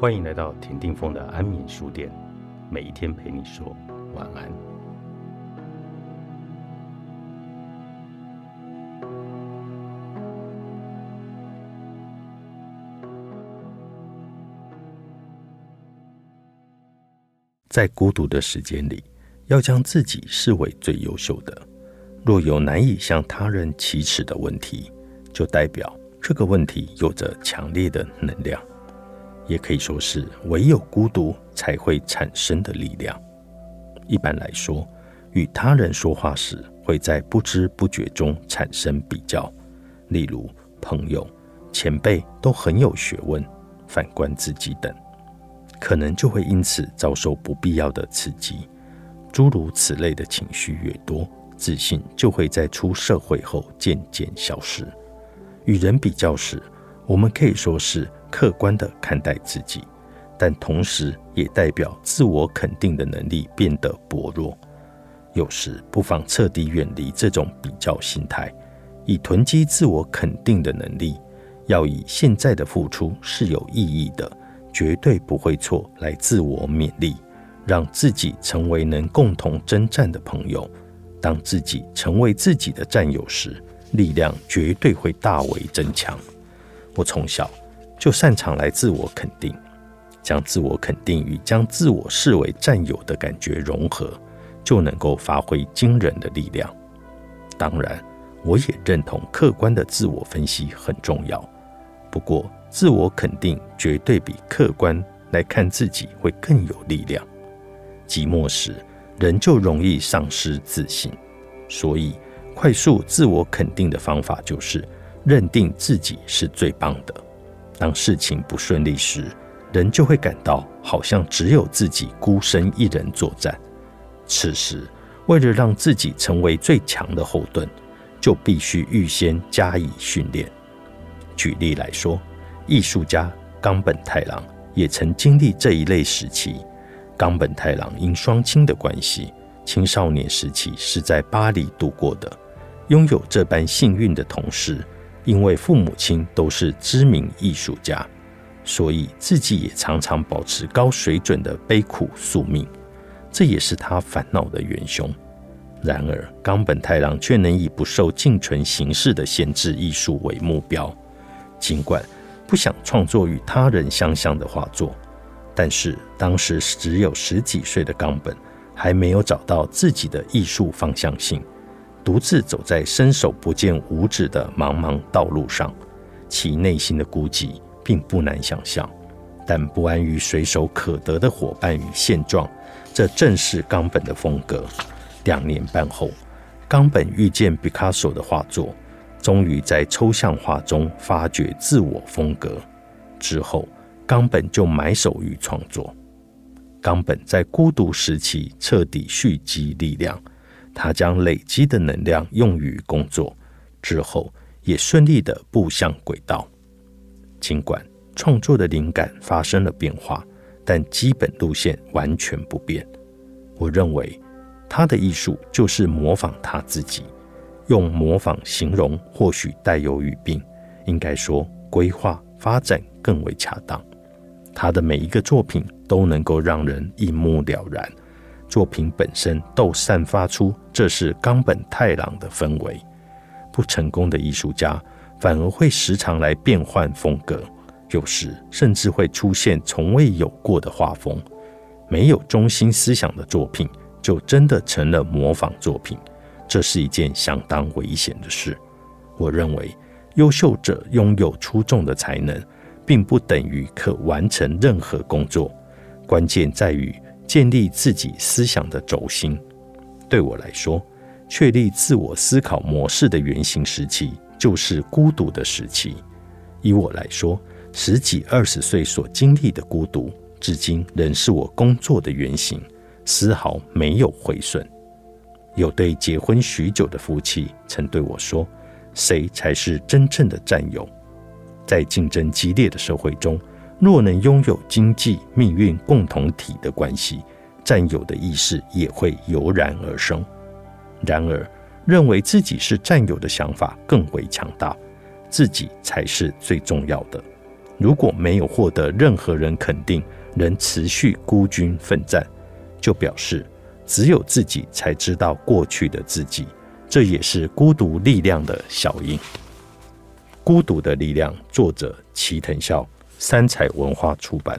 欢迎来到田定峰的安眠书店，每一天陪你说晚安。在孤独的时间里，要将自己视为最优秀的。若有难以向他人启齿的问题，就代表这个问题有着强烈的能量，也可以说是唯有孤独才会产生的力量。一般来说，与他人说话时，会在不知不觉中产生比较，例如朋友、前辈都很有学问，反观自己等，可能就会因此遭受不必要的刺激。诸如此类的情绪越多，自信就会在出社会后渐渐消失。与人比较时，我们可以说是客观的看待自己，但同时也代表自我肯定的能力变得薄弱。有时不妨彻底远离这种比较心态，以囤积自我肯定的能力。要以现在的付出是有意义的，绝对不会错来自我勉励，让自己成为能共同征战的朋友。当自己成为自己的战友时，力量绝对会大为增强。我从小就擅长来自我肯定，将自我肯定与将自我视为占有的感觉融合，就能够发挥惊人的力量。当然，我也认同客观的自我分析很重要。不过，自我肯定绝对比客观来看自己会更有力量。寂寞时，人就容易丧失自信，所以快速自我肯定的方法就是认定自己是最棒的。当事情不顺利时，人就会感到好像只有自己孤身一人作战。此时，为了让自己成为最强的后盾，就必须预先加以训练。举例来说，艺术家冈本太郎也曾经历这一类时期。冈本太郎因双亲的关系，青少年时期是在巴黎度过的。拥有这般幸运的同时，因为父母亲都是知名艺术家，所以自己也常常保持高水准的悲苦宿命，这也是他烦恼的元凶。然而，冈本太郎却能以不受仅存形式的限制艺术为目标，尽管不想创作与他人相像的画作。但是当时只有十几岁的冈本，还没有找到自己的艺术方向性，独自走在伸手不见五指的茫茫道路上，其内心的孤寂并不难想象。但不安于随手可得的伙伴与现状，这正是冈本的风格。两年半后，冈本遇见毕卡索的画作，终于在抽象画中发掘自我风格。之后。冈本就埋首于创作。冈本在孤独时期彻底蓄积力量，他将累积的能量用于工作，之后也顺利的步向轨道。尽管创作的灵感发生了变化，但基本路线完全不变。我认为他的艺术就是模仿他自己，用模仿形容或许带有语病，应该说规划发展更为恰当。他的每一个作品都能够让人一目了然，作品本身都散发出这是冈本太郎的氛围。不成功的艺术家反而会时常来变换风格，有时甚至会出现从未有过的画风。没有中心思想的作品就真的成了模仿作品，这是一件相当危险的事。我认为，优秀者拥有出众的才能。并不等于可完成任何工作，关键在于建立自己思想的轴心。对我来说，确立自我思考模式的原型时期就是孤独的时期。以我来说，十几二十岁所经历的孤独，至今仍是我工作的原型，丝毫没有毁损。有对结婚许久的夫妻曾对我说：“谁才是真正的战友？”在竞争激烈的社会中，若能拥有经济命运共同体的关系，占有的意识也会油然而生。然而，认为自己是占有的想法更为强大，自己才是最重要的。如果没有获得任何人肯定，仍持续孤军奋战，就表示只有自己才知道过去的自己。这也是孤独力量的效应。孤独的力量，作者齐藤孝，三彩文化出版。